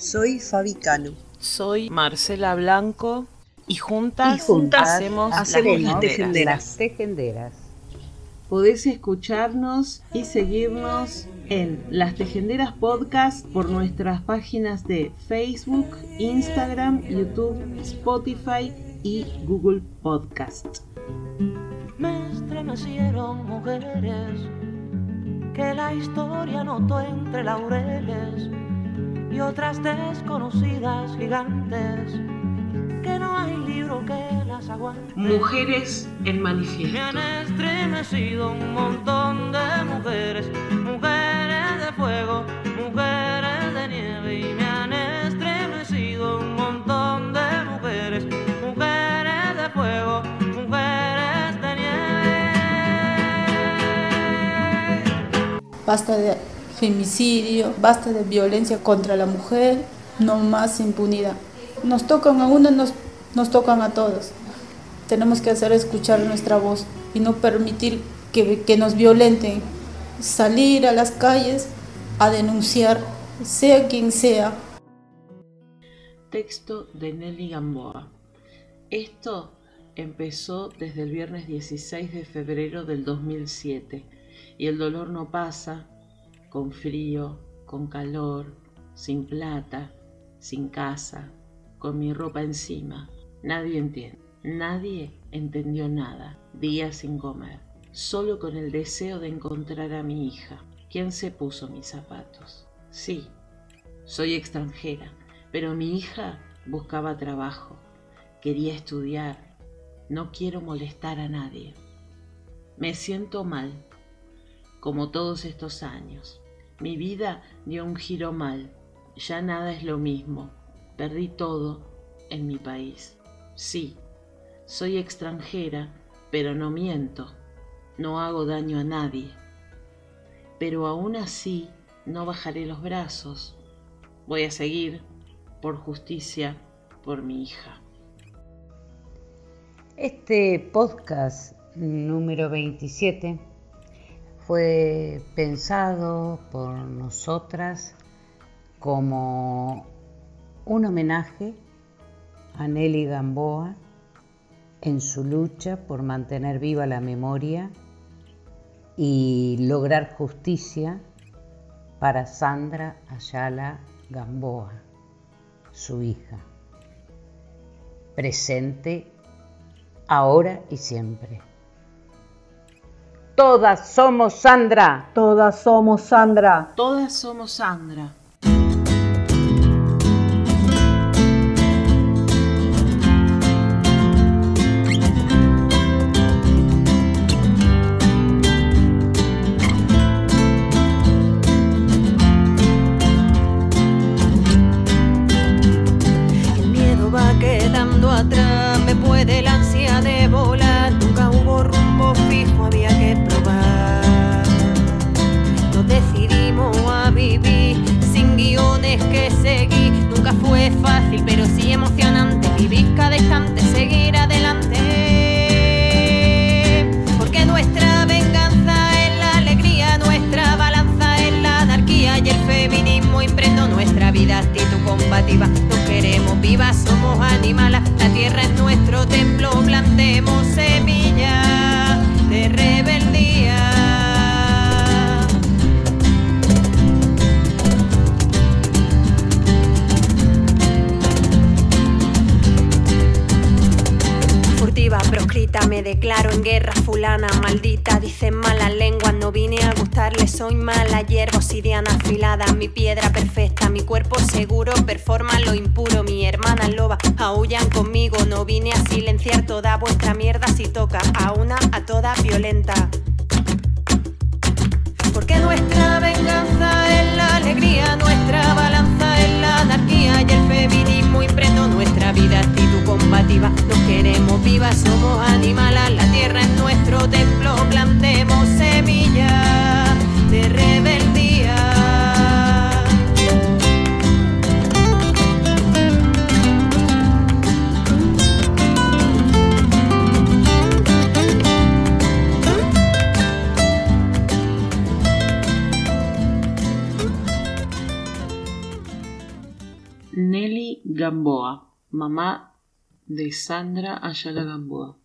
Soy Fabi Cano. Soy Marcela Blanco y juntas, y juntas hacemos, hacemos las, tejenderas. las tejenderas. Podés escucharnos y seguirnos en Las Tejenderas Podcast por nuestras páginas de Facebook, Instagram, YouTube, Spotify y Google Podcast. Me estremecieron mujeres que la historia notó entre laureles y otras desconocidas gigantes que no hay libro que las aguante. Mujeres en manifiesto. Me han estremecido un montón de mujeres, mujeres de fuego, mujeres de nieve y me han estremecido un montón de mujeres, mujeres de fuego, mujeres de nieve. Basta de femicidio, basta de violencia contra la mujer, no más impunidad. Nos tocan a uno, nos, nos tocan a todos. Tenemos que hacer escuchar nuestra voz y no permitir que, que nos violenten. Salir a las calles a denunciar, sea quien sea. Texto de Nelly Gamboa. Esto empezó desde el viernes 16 de febrero del 2007 y el dolor no pasa con frío, con calor, sin plata, sin casa, con mi ropa encima. Nadie entiende, nadie entendió nada, días sin comer, solo con el deseo de encontrar a mi hija. ¿Quién se puso mis zapatos? Sí, soy extranjera, pero mi hija buscaba trabajo, quería estudiar, no quiero molestar a nadie. Me siento mal, como todos estos años. Mi vida dio un giro mal, ya nada es lo mismo, perdí todo en mi país. Sí, soy extranjera, pero no miento, no hago daño a nadie. Pero aún así no bajaré los brazos, voy a seguir por justicia por mi hija. Este podcast número 27 fue pensado por nosotras como un homenaje a Nelly Gamboa en su lucha por mantener viva la memoria y lograr justicia para Sandra Ayala Gamboa, su hija, presente ahora y siempre. Todas somos Sandra. Todas somos Sandra. Todas somos Sandra. Me declaro en guerra fulana, maldita, dicen malas lenguas, no vine a gustarle, soy mala hierba obsidiana afilada, mi piedra perfecta, mi cuerpo seguro, performa lo impuro, mi hermana loba, aullan conmigo, no vine a silenciar toda vuestra mierda si toca a una, a toda violenta nuestra venganza es la alegría, nuestra balanza es la anarquía y el feminismo impregnó nuestra vida, actitud combativa. Nos queremos vivas, somos animales, la tierra es nuestro templo, plantemos semillas de rebeldía. Gamboa, mamá de Sandra Ayala Gamboa.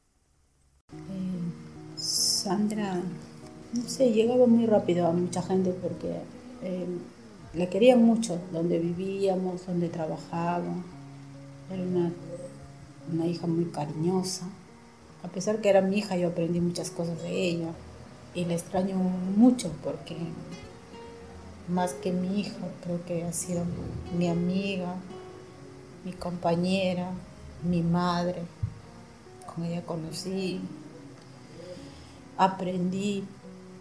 Sandra, no sé, llegaba muy rápido a mucha gente porque eh, la querían mucho, donde vivíamos, donde trabajaba. Era una, una hija muy cariñosa. A pesar que era mi hija, yo aprendí muchas cosas de ella. Y la extraño mucho porque más que mi hija, creo que ha sido mi amiga, mi compañera, mi madre. Con ella conocí, aprendí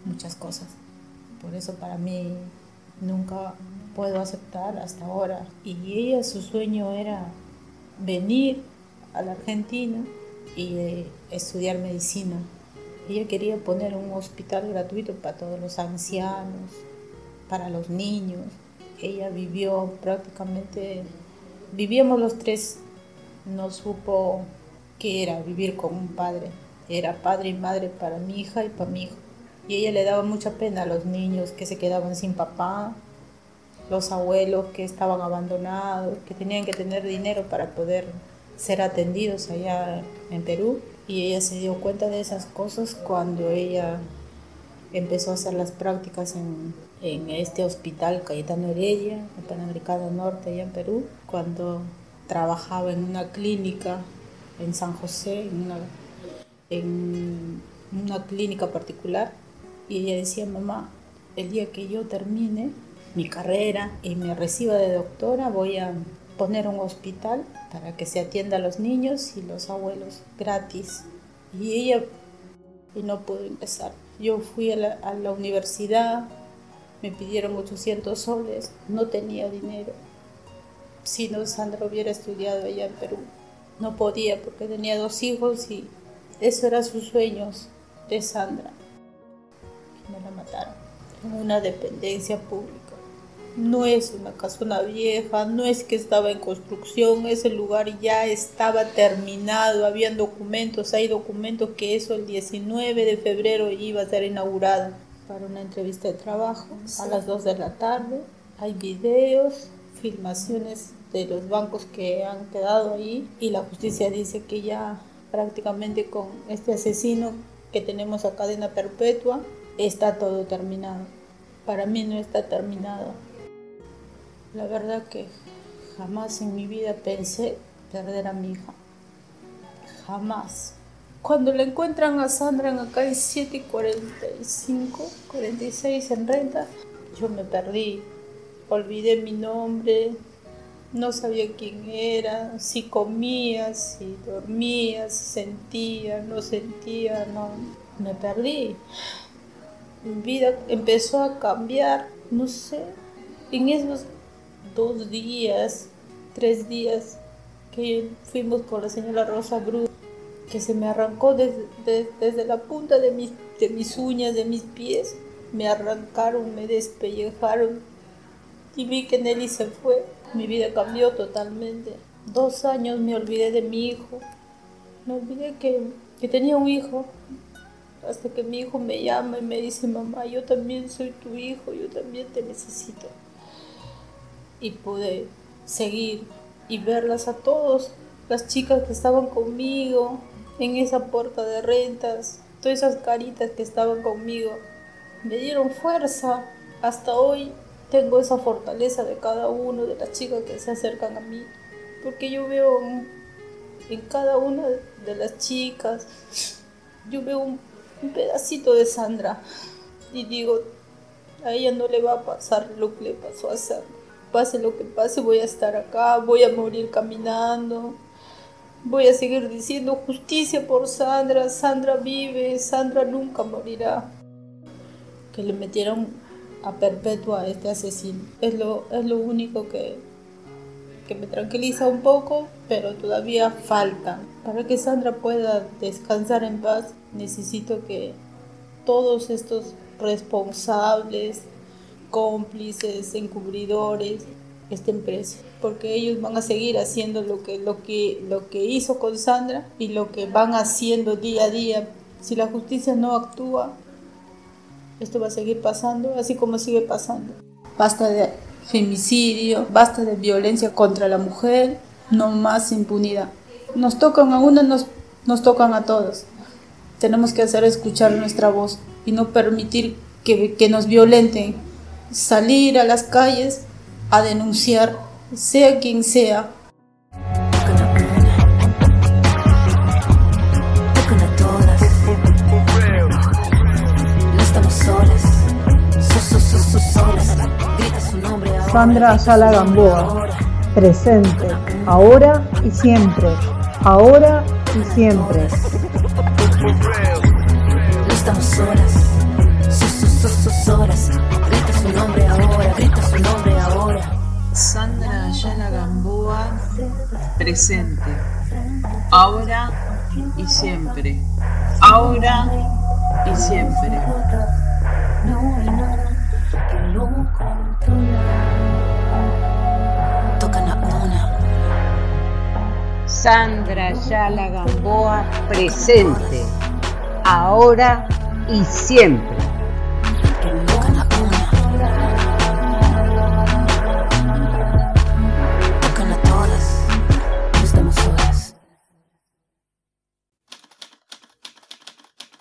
muchas cosas. Por eso para mí nunca puedo aceptar hasta ahora. Y ella, su sueño era venir a la Argentina y eh, estudiar medicina. Ella quería poner un hospital gratuito para todos los ancianos, para los niños. Ella vivió prácticamente, vivíamos los tres, no supo qué era vivir con un padre. Era padre y madre para mi hija y para mi hijo. Y ella le daba mucha pena a los niños que se quedaban sin papá, los abuelos que estaban abandonados, que tenían que tener dinero para poder ser atendidos allá en Perú. Y ella se dio cuenta de esas cosas cuando ella empezó a hacer las prácticas en, en este hospital Cayetano Heredia, en Panamericano Norte, allá en Perú, cuando trabajaba en una clínica en San José, en una, en una clínica particular. Y ella decía, mamá, el día que yo termine mi carrera y me reciba de doctora, voy a poner un hospital para que se atienda a los niños y los abuelos gratis. Y ella y no pudo empezar. Yo fui a la, a la universidad, me pidieron 800 soles, no tenía dinero. Si no, Sandra hubiera estudiado allá en Perú. No podía porque tenía dos hijos y eso eran sus sueños de Sandra. Me la mataron en una dependencia pública. No es una casona vieja, no es que estaba en construcción, ese lugar ya estaba terminado, habían documentos, hay documentos que eso el 19 de febrero iba a ser inaugurada para una entrevista de trabajo a las 2 de la tarde. Hay videos, filmaciones de los bancos que han quedado ahí y la justicia dice que ya prácticamente con este asesino que tenemos a cadena perpetua está todo terminado. Para mí no está terminado. La verdad que jamás en mi vida pensé perder a mi hija. Jamás. Cuando le encuentran a Sandra en acá en 7 y 45, 46 en renta, yo me perdí. Olvidé mi nombre, no sabía quién era, si comía, si dormía, si sentía, no sentía, no. Me perdí. Mi vida empezó a cambiar, no sé. En esos dos días, tres días que fuimos con la señora Rosa Brut, que se me arrancó desde, desde, desde la punta de mis, de mis uñas, de mis pies, me arrancaron, me despellejaron y vi que Nelly se fue. Mi vida cambió totalmente. Dos años me olvidé de mi hijo. Me olvidé que, que tenía un hijo. Hasta que mi hijo me llama y me dice, mamá, yo también soy tu hijo, yo también te necesito y pude seguir y verlas a todos, las chicas que estaban conmigo en esa puerta de rentas, todas esas caritas que estaban conmigo, me dieron fuerza. Hasta hoy tengo esa fortaleza de cada uno de las chicas que se acercan a mí, porque yo veo en cada una de las chicas, yo veo un, un pedacito de Sandra y digo, a ella no le va a pasar lo que le pasó a Sandra pase lo que pase, voy a estar acá, voy a morir caminando, voy a seguir diciendo justicia por Sandra, Sandra vive, Sandra nunca morirá. Que le metieron a perpetua a este asesino. Es lo, es lo único que, que me tranquiliza un poco, pero todavía falta. Para que Sandra pueda descansar en paz, necesito que todos estos responsables, cómplices, encubridores, estén presos, porque ellos van a seguir haciendo lo que, lo que, lo que hizo con Sandra y lo que van haciendo día a día. Si la justicia no actúa, esto va a seguir pasando, así como sigue pasando. Basta de femicidio, basta de violencia contra la mujer, no más impunidad. Nos tocan a uno, nos, nos tocan a todos. Tenemos que hacer escuchar nuestra voz y no permitir que, que nos violenten. Salir a las calles a denunciar, sea quien sea, Sandra Ayala Gamboa, presente, ahora y siempre, ahora y siempre. No estamos solas, solas, grita su presente, ahora y siempre, ahora y siempre. Sandra Yala Gamboa presente, ahora y siempre.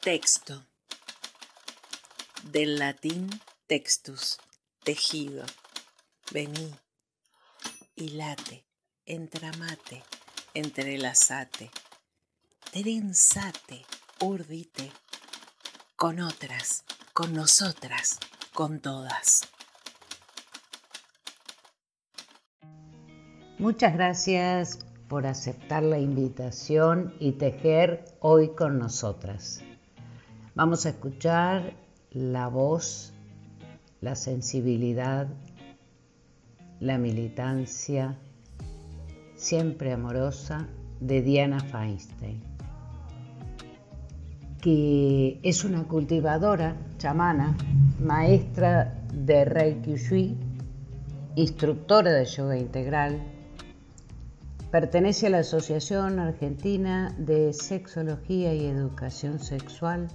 Texto. Del latín textus, tejido. Vení, hilate, entramate, entrelazate, trenzate, urdite, con otras, con nosotras, con todas. Muchas gracias por aceptar la invitación y tejer hoy con nosotras. Vamos a escuchar la voz, la sensibilidad, la militancia, siempre amorosa, de Diana Feinstein, que es una cultivadora chamana, maestra de Reiki Shui, instructora de yoga integral, pertenece a la Asociación Argentina de Sexología y Educación Sexual,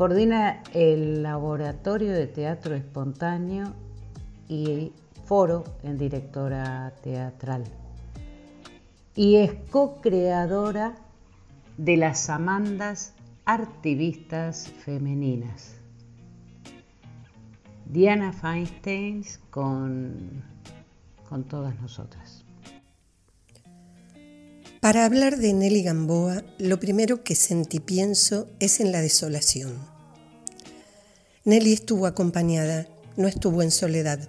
coordina el Laboratorio de Teatro Espontáneo y foro en directora teatral y es co-creadora de las Amandas Artivistas Femeninas. Diana Feinstein con, con todas nosotras. Para hablar de Nelly Gamboa, lo primero que sentí pienso es en la desolación. Nelly estuvo acompañada, no estuvo en soledad.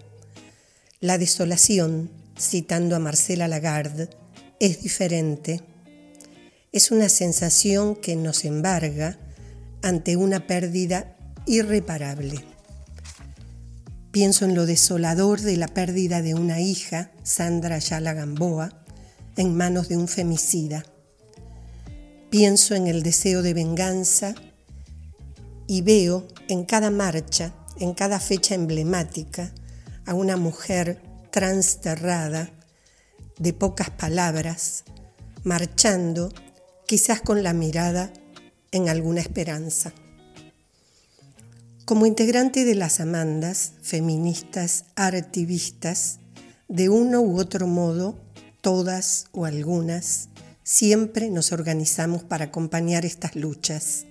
La desolación, citando a Marcela Lagarde, es diferente. Es una sensación que nos embarga ante una pérdida irreparable. Pienso en lo desolador de la pérdida de una hija, Sandra Ayala Gamboa, en manos de un femicida. Pienso en el deseo de venganza y veo en cada marcha, en cada fecha emblemática, a una mujer transterrada, de pocas palabras, marchando, quizás con la mirada en alguna esperanza. Como integrante de las Amandas, feministas, artivistas, de uno u otro modo, todas o algunas, siempre nos organizamos para acompañar estas luchas.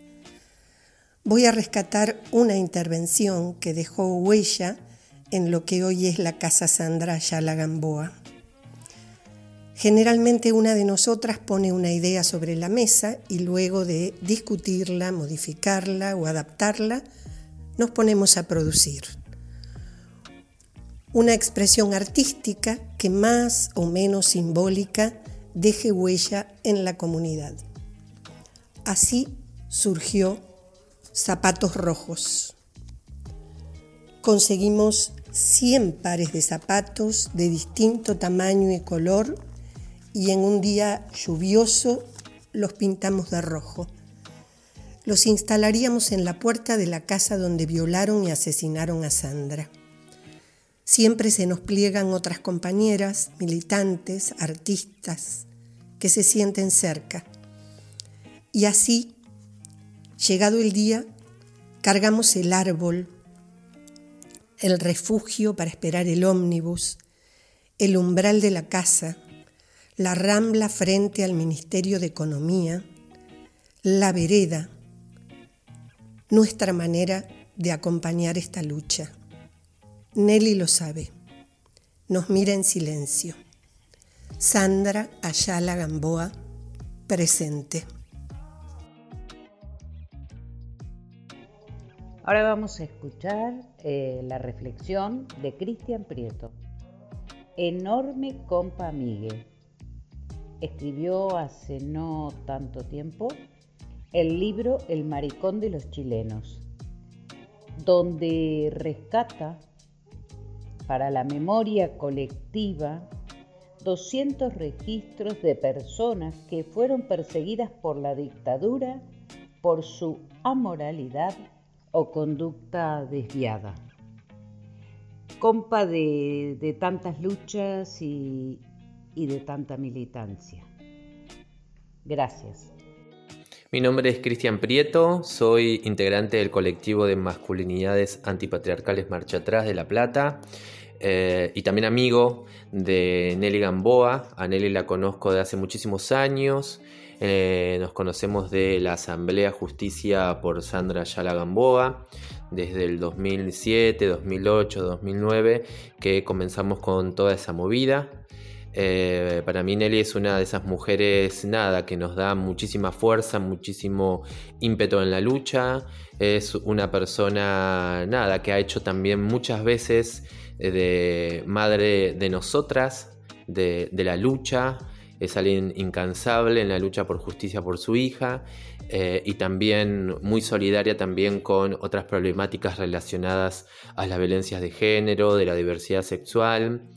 Voy a rescatar una intervención que dejó huella en lo que hoy es la Casa Sandra Ayala Gamboa. Generalmente una de nosotras pone una idea sobre la mesa y luego de discutirla, modificarla o adaptarla, nos ponemos a producir. Una expresión artística que más o menos simbólica deje huella en la comunidad. Así surgió Zapatos Rojos conseguimos 100 pares de zapatos de distinto tamaño y color y en un día lluvioso los pintamos de rojo. Los instalaríamos en la puerta de la casa donde violaron y asesinaron a Sandra. Siempre se nos pliegan otras compañeras, militantes, artistas, que se sienten cerca. Y así, llegado el día, cargamos el árbol, el refugio para esperar el ómnibus, el umbral de la casa, la rambla frente al Ministerio de Economía, la vereda, nuestra manera de acompañar esta lucha. Nelly lo sabe. Nos mira en silencio. Sandra Ayala Gamboa, presente. Ahora vamos a escuchar eh, la reflexión de Cristian Prieto. Enorme compa amigue. Escribió hace no tanto tiempo el libro El maricón de los chilenos, donde rescata para la memoria colectiva 200 registros de personas que fueron perseguidas por la dictadura por su amoralidad o conducta desviada. Compa de, tantas luchas y, y de tanta militancia. Gracias. Mi nombre es Cristian Prieto, soy integrante del colectivo de masculinidades antipatriarcales Marcha Atrás de La Plata eh, y también amigo de Nelly Gamboa. A Nelly la conozco de hace muchísimos años. Eh, nos conocemos de la Asamblea Justicia por Sandra Yala Gamboa desde el 2007, 2008, 2009 que comenzamos con toda esa movida. Eh, para mí Nelly es una de esas mujeres, nada, que nos da muchísima fuerza, muchísimo ímpetu en la lucha. Es una persona, nada, que ha hecho también muchas veces de madre de nosotras, de, la lucha, es alguien incansable en la lucha por justicia por su hija eh, y también muy solidaria también con otras problemáticas relacionadas a las violencias de género, de la diversidad sexual.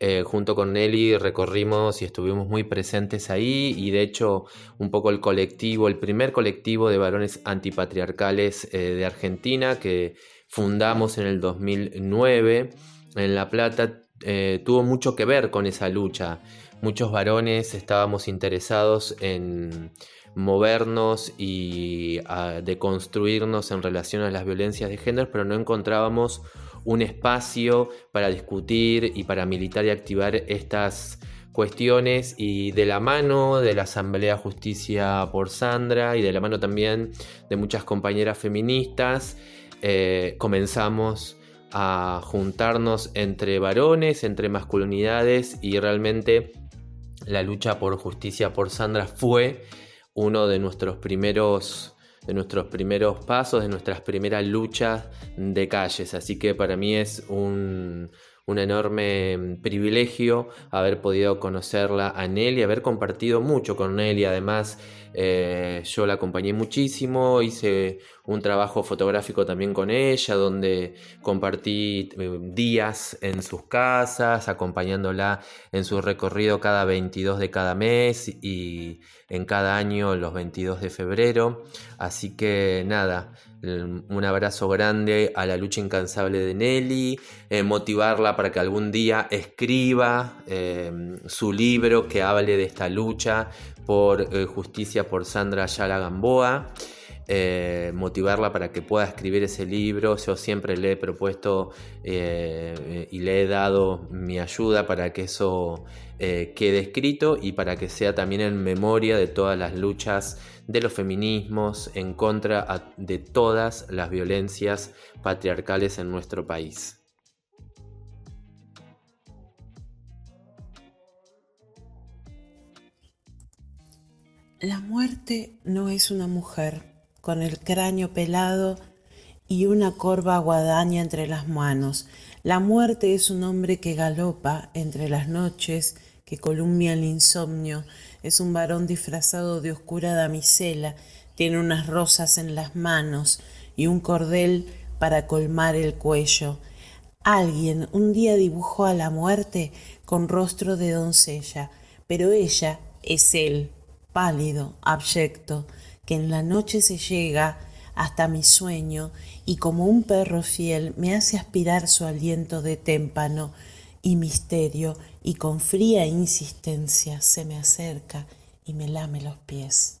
Eh, junto con Nelly recorrimos y estuvimos muy presentes ahí y de hecho un poco el colectivo, el primer colectivo de varones antipatriarcales de Argentina que fundamos en el 2009 en La Plata eh, tuvo mucho que ver con esa lucha. Muchos varones estábamos interesados en movernos y deconstruirnos en relación a las violencias de género, pero no encontrábamos un espacio para discutir y para militar y activar estas cuestiones y de la mano de la Asamblea Justicia por Sandra y de la mano también de muchas compañeras feministas, eh, comenzamos a juntarnos entre varones, entre masculinidades y realmente la lucha por justicia por Sandra fue uno de nuestros primeros de nuestros primeros pasos, de nuestras primeras luchas de calles. Así que para mí es un, un enorme privilegio haber podido conocerla a Nelly, haber compartido mucho con Nelly. Además, eh, yo la acompañé muchísimo, hice un trabajo fotográfico también con ella, donde compartí eh, días en sus casas, acompañándola en su recorrido cada 22 de cada mes y en cada año los 22 de febrero. Así que nada, un abrazo grande a la lucha incansable de Nelly, eh, motivarla para que algún día escriba su libro que hable de esta lucha por eh, Justicia por Sandra Ayala Gamboa. Eh, motivarla para que pueda escribir ese libro. Yo siempre le he propuesto eh, y le he dado mi ayuda para que eso quede escrito y para que sea también en memoria de todas las luchas de los feminismos en contra de todas las violencias patriarcales en nuestro país. La muerte no es una mujer con el cráneo pelado y una corva guadaña entre las manos. La muerte es un hombre que galopa entre las noches, que columbia el insomnio. Es un varón disfrazado de oscura damisela. Tiene unas rosas en las manos y un cordel para colmar el cuello. Alguien un día dibujó a la muerte con rostro de doncella, pero ella es él, pálido, abyecto, que en la noche se llega hasta mi sueño y como un perro fiel me hace aspirar su aliento de témpano y misterio y con fría insistencia se me acerca y me lame los pies.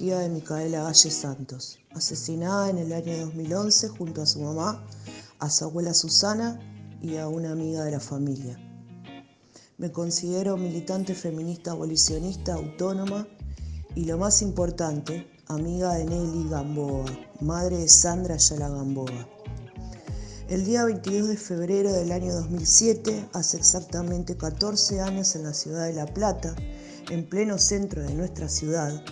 de Micaela Galle Santos, asesinada en el año 2011 junto a su mamá, a su abuela Susana y a una amiga de la familia. Me considero militante feminista abolicionista autónoma y lo más importante, amiga de Nelly Gamboa, madre de Sandra Ayala Gamboa. El día 22 de febrero del año 2007, hace exactamente 14 años en la ciudad de La Plata, en pleno centro de nuestra ciudad,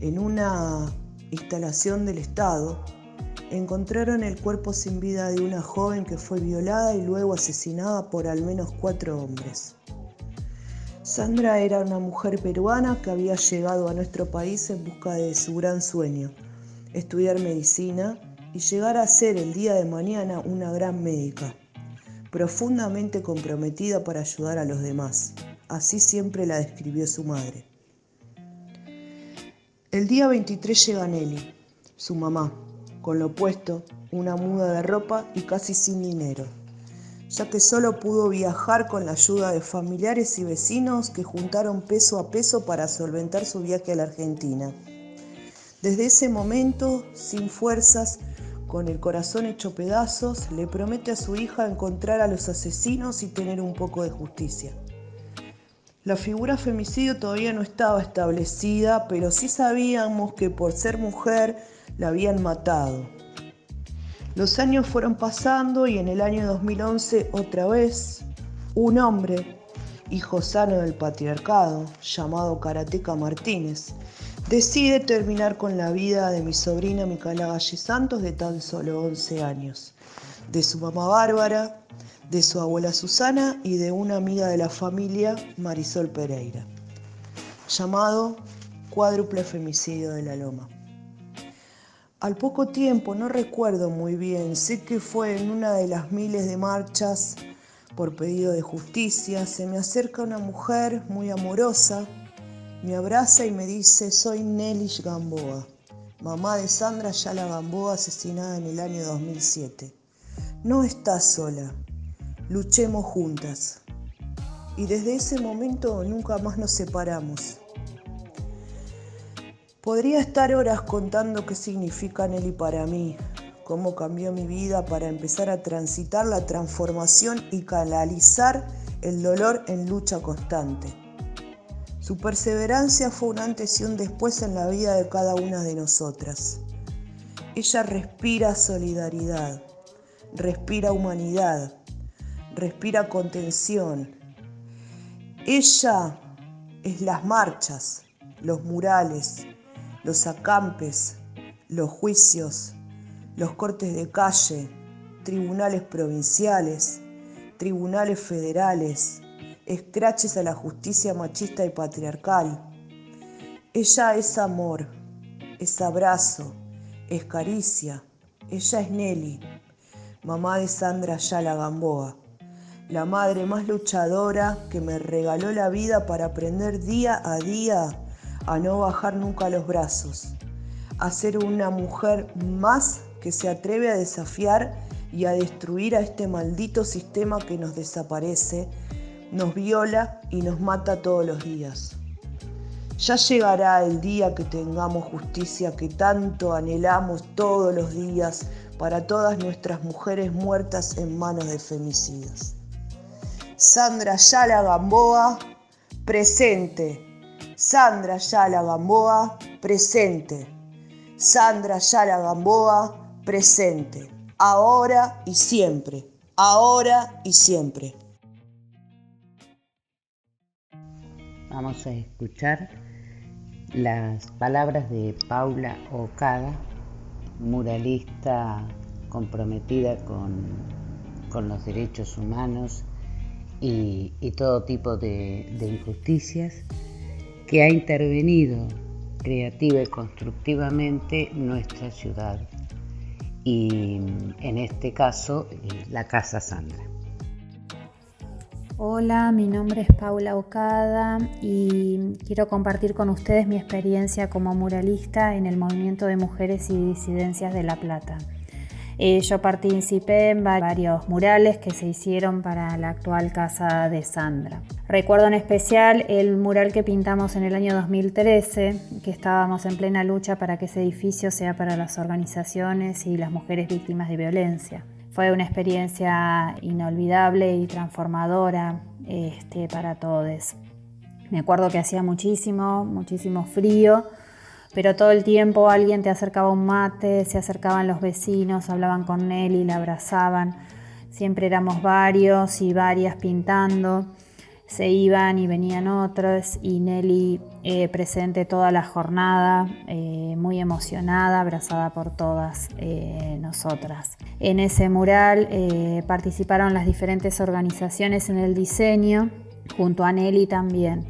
en una instalación del Estado, encontraron el cuerpo sin vida de una joven que fue violada y luego asesinada por al menos cuatro hombres. Sandra era una mujer peruana que había llegado a nuestro país en busca de su gran sueño, estudiar medicina y llegar a ser el día de mañana una gran médica, profundamente comprometida para ayudar a los demás. Así siempre la describió su madre. El día 23 llega Nelly, su mamá, con lo puesto, una muda de ropa y casi sin dinero, ya que solo pudo viajar con la ayuda de familiares y vecinos que juntaron peso a peso para solventar su viaje a la Argentina. Desde ese momento, sin fuerzas, con el corazón hecho pedazos, le promete a su hija encontrar a los asesinos y tener un poco de justicia. La figura femicidio todavía no estaba establecida, pero sí sabíamos que por ser mujer la habían matado. Los años fueron pasando y en el año 2011 otra vez un hombre, hijo sano del patriarcado, llamado Karateca Martínez, decide terminar con la vida de mi sobrina Micaela Valle Santos de tan solo 11 años, de su mamá Bárbara, de su abuela Susana y de una amiga de la familia, Marisol Pereira, llamado cuádruple femicidio de la Loma. Al poco tiempo, no recuerdo muy bien, sé que fue en una de las miles de marchas por pedido de justicia, se me acerca una mujer muy amorosa, me abraza y me dice, soy Nelly Gamboa, mamá de Sandra Yala Gamboa asesinada en el año 2007. No estás sola, luchemos juntas. Y desde ese momento nunca más nos separamos. Podría estar horas contando qué significa Nelly para mí, cómo cambió mi vida para empezar a transitar la transformación y canalizar el dolor en lucha constante. Su perseverancia fue un antes y un después en la vida de cada una de nosotras. Ella respira solidaridad, respira humanidad, respira contención. Ella es las marchas, los murales, los acampes, los juicios, los cortes de calle, tribunales provinciales, tribunales federales, escraches a la justicia machista y patriarcal. Ella es amor, es abrazo, es caricia. Ella es Nelly, mamá de Sandra Yala Gamboa la madre más luchadora que me regaló la vida para aprender día a día a no bajar nunca los brazos, a ser una mujer más que se atreve a desafiar y a destruir a este maldito sistema que nos desaparece, nos viola y nos mata todos los días. Ya llegará el día que tengamos justicia que tanto anhelamos todos los días para todas nuestras mujeres muertas en manos de femicidas. Sandra Yala Gamboa, presente. Sandra Yala Gamboa, presente. Sandra Yala Gamboa, presente. Ahora y siempre. Ahora y siempre. Vamos a escuchar las palabras de Paula Ocada, muralista comprometida con, los derechos humanos y, todo tipo de, de injusticias, que ha intervenido creativa y constructivamente nuestra ciudad y en este caso la Casa Sandra. Hola, mi nombre es Paula Ocada y quiero compartir con ustedes mi experiencia como muralista en el movimiento de mujeres y disidencias de La Plata. Eh, yo participé en varios murales que se hicieron para la actual casa de Sandra. Recuerdo en especial el mural que pintamos en el año 2013, que estábamos en plena lucha para que ese edificio sea para las organizaciones y las mujeres víctimas de violencia. Fue una experiencia inolvidable y transformadora este, para todos. Me acuerdo que hacía muchísimo, muchísimo frío, pero todo el tiempo alguien te acercaba un mate, se acercaban los vecinos, hablaban con Nelly, la abrazaban. Siempre éramos varios y varias pintando se iban y venían otros y Nelly eh, presente toda la jornada, eh, muy emocionada, abrazada por todas eh, nosotras. En ese mural participaron las diferentes organizaciones en el diseño, junto a Nelly también.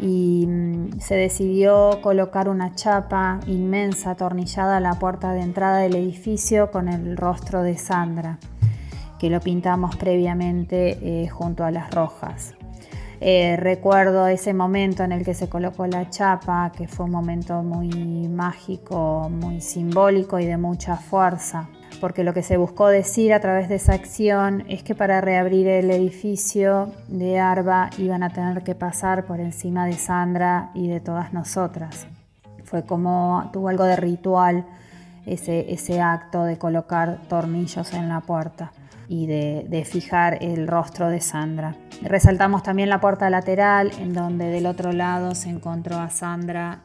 Y mm, se decidió colocar una chapa inmensa atornillada a la puerta de entrada del edificio con el rostro de Sandra, que lo pintamos previamente junto a las rojas. Eh, recuerdo ese momento en el que se colocó la chapa, que fue un momento muy mágico, muy simbólico y de mucha fuerza, porque lo que se buscó decir a través de esa acción es que para reabrir el edificio de Arba iban a tener que pasar por encima de Sandra y de todas nosotras. Fue como, tuvo algo de ritual ese, ese acto de colocar tornillos en la puerta y de, fijar el rostro de Sandra. Resaltamos también la puerta lateral, en donde del otro lado se encontró a Sandra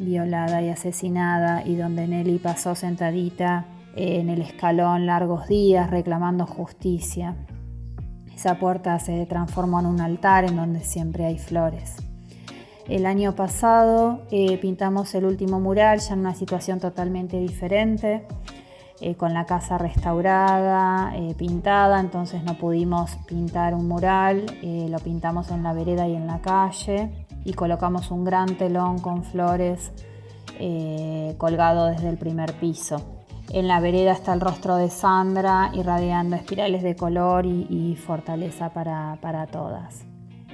violada y asesinada, y donde Nelly pasó sentadita en el escalón largos días reclamando justicia. Esa puerta se transformó en un altar en donde siempre hay flores. El año pasado eh, pintamos el último mural ya en una situación totalmente diferente. Eh, con la casa restaurada, eh, pintada, entonces no pudimos pintar un mural, eh, lo pintamos en la vereda y en la calle y colocamos un gran telón con flores colgado desde el primer piso. En la vereda está el rostro de Sandra irradiando espirales de color y, fortaleza para, para todas.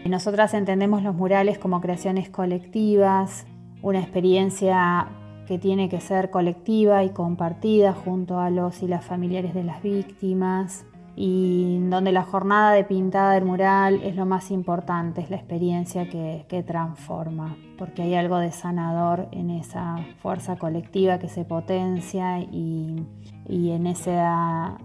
Nosotras entendemos los murales como creaciones colectivas, una experiencia que tiene que ser colectiva y compartida junto a los y las familiares de las víctimas y donde la jornada de pintada del mural es lo más importante, es la experiencia que, transforma, porque hay algo de sanador en esa fuerza colectiva que se potencia y, en esa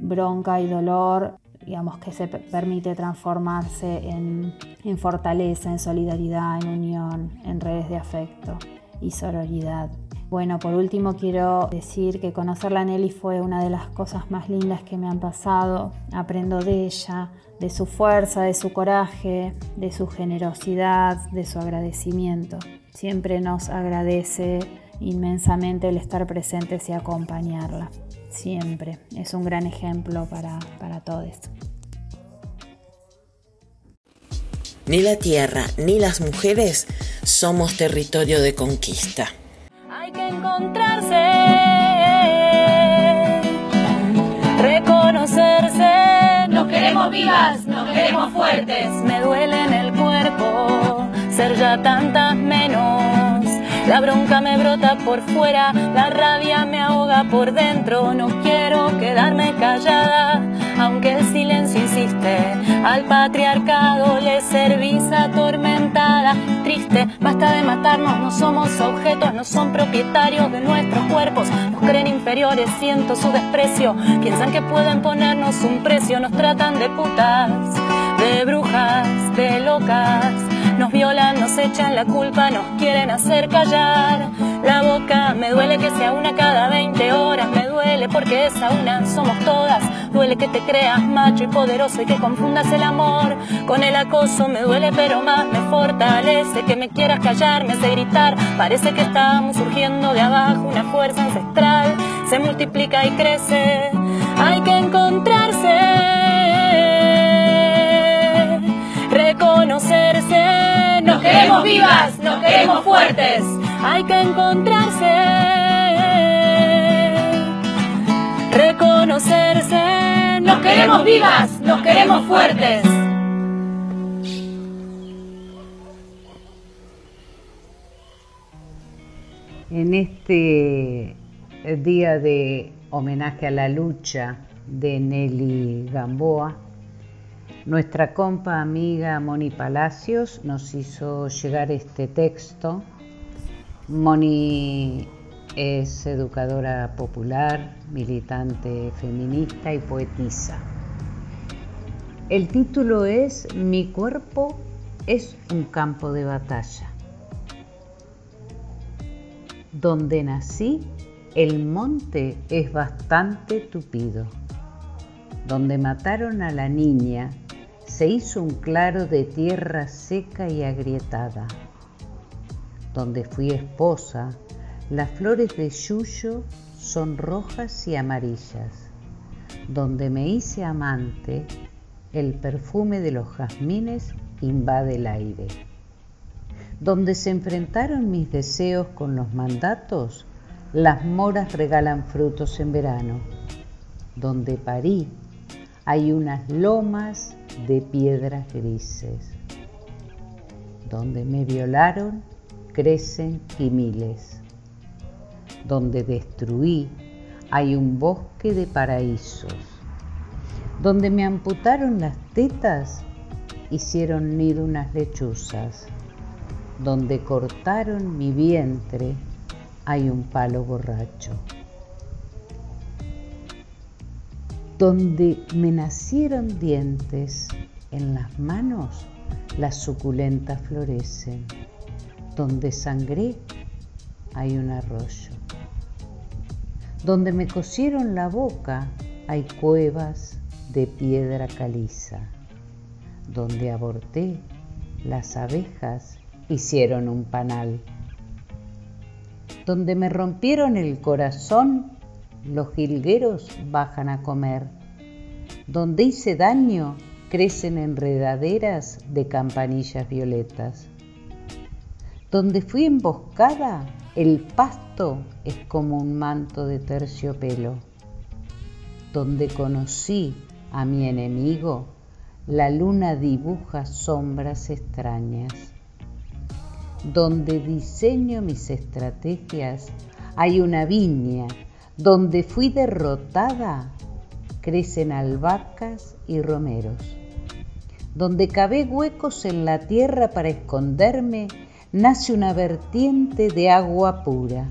bronca y dolor digamos que se permite transformarse en, en fortaleza, en solidaridad, en unión, en redes de afecto y sororidad. Bueno, por último quiero decir que conocerla a Nelly fue una de las cosas más lindas que me han pasado. Aprendo de ella, de su fuerza, de su coraje, de su generosidad, de su agradecimiento. Siempre nos agradece inmensamente el estar presentes y acompañarla. Siempre. Es un gran ejemplo para, para todos. Ni la tierra ni las mujeres somos territorio de conquista. Hay que encontrarse, reconocerse. Nos queremos vivas, nos queremos fuertes. Me duele en el cuerpo ser ya tantas. La bronca me brota por fuera, la rabia me ahoga por dentro. No quiero quedarme callada aunque el silencio insiste. Al patriarcado le servís atormentada, triste. Basta de matarnos, no somos objetos, no son propietarios de nuestros cuerpos. Nos creen inferiores, siento su desprecio. Piensan que pueden ponernos un precio, nos tratan de putas, de brujas, de locas. Nos violan, nos echan la culpa, nos quieren hacer callar la boca. Me duele que sea una cada 20 horas, me duele porque esa una somos todas. Duele que te creas macho y poderoso y que confundas el amor con el acoso. Me duele pero más me fortalece que me quieras callar, me hace gritar. Parece que estamos surgiendo de abajo, una fuerza ancestral se multiplica y crece. Hay que encontrarse, reconocerse. Nos queremos vivas, nos queremos fuertes hay que encontrarse, reconocerse. Nos queremos vivas, nos queremos fuertes. En este día de homenaje a la lucha de Nelly Gamboa, nuestra compa amiga Moni Palacios nos hizo llegar este texto Moni es educadora popular, militante feminista y poetisa. El título es Mi cuerpo es un campo de batalla. Donde nací, el monte es bastante tupido. Donde mataron a la niña, se hizo un claro de tierra seca y agrietada donde fui esposa, las flores de yuyo son rojas y amarillas. Donde me hice amante, el perfume de los jazmines invade el aire. Donde se enfrentaron mis deseos con los mandatos, las moras regalan frutos en verano. Donde parí, hay unas lomas de piedras grises. Donde me violaron, crecen miles. Donde destruí hay un bosque de paraísos. Donde me amputaron las tetas hicieron nido unas lechuzas. Donde cortaron mi vientre hay un palo borracho. Donde me nacieron dientes en las manos, las suculentas florecen donde sangré hay un arroyo. Donde me cosieron la boca hay cuevas de piedra caliza. Donde aborté las abejas hicieron un panal. Donde me rompieron el corazón los jilgueros bajan a comer. Donde hice daño crecen enredaderas de campanillas violetas. Donde fui emboscada, el pasto es como un manto de terciopelo. Donde conocí a mi enemigo, la luna dibuja sombras extrañas. Donde diseño mis estrategias, hay una viña. Donde fui derrotada, crecen albahacas y romeros. Donde cavé huecos en la tierra para esconderme, nace una vertiente de agua pura.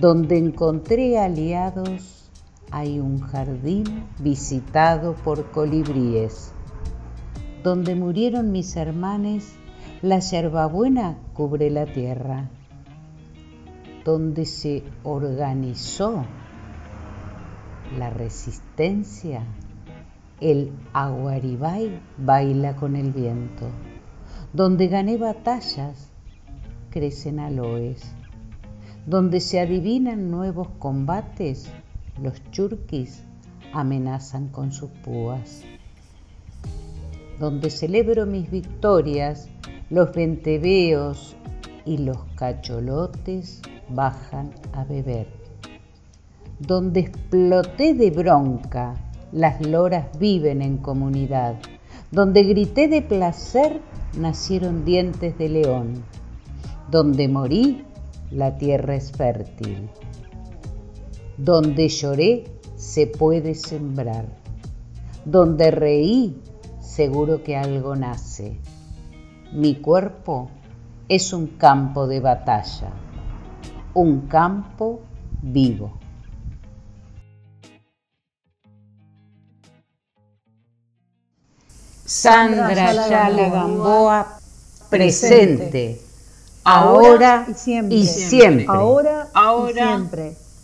Donde encontré aliados hay un jardín visitado por colibríes. Donde murieron mis hermanes, la yerbabuena cubre la tierra. Donde se organizó la resistencia, el aguaribay baila con el viento. Donde gané batallas, crecen aloes. Donde se adivinan nuevos combates, los churquis amenazan con sus púas. Donde celebro mis victorias, los venteveos y los cacholotes bajan a beber. Donde exploté de bronca, las loras viven en comunidad. Donde grité de placer, nacieron dientes de león. Donde morí, la tierra es fértil. Donde lloré, se puede sembrar. Donde reí, seguro que algo nace. Mi cuerpo es un campo de batalla, un campo vivo. Sandra Yala Gamboa presente, ahora y siempre, y siempre.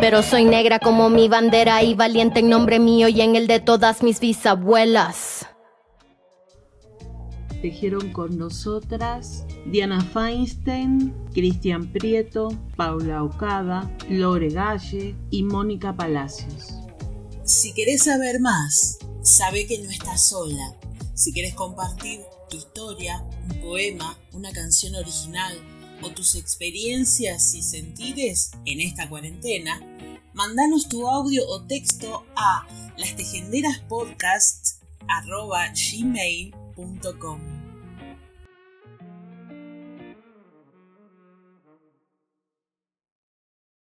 pero soy negra como mi bandera y valiente en nombre mío y en el de todas mis bisabuelas. Tejieron con nosotras Diana Feinstein, Cristian Prieto, Paula Ocada, Lore Galle y Mónica Palacios. Si querés saber más, sabe que no estás sola. Si quieres compartir tu historia, un poema, una canción original, o tus experiencias y sentires en esta cuarentena, mandanos tu audio o texto a lastegenderaspodcast.gmail.com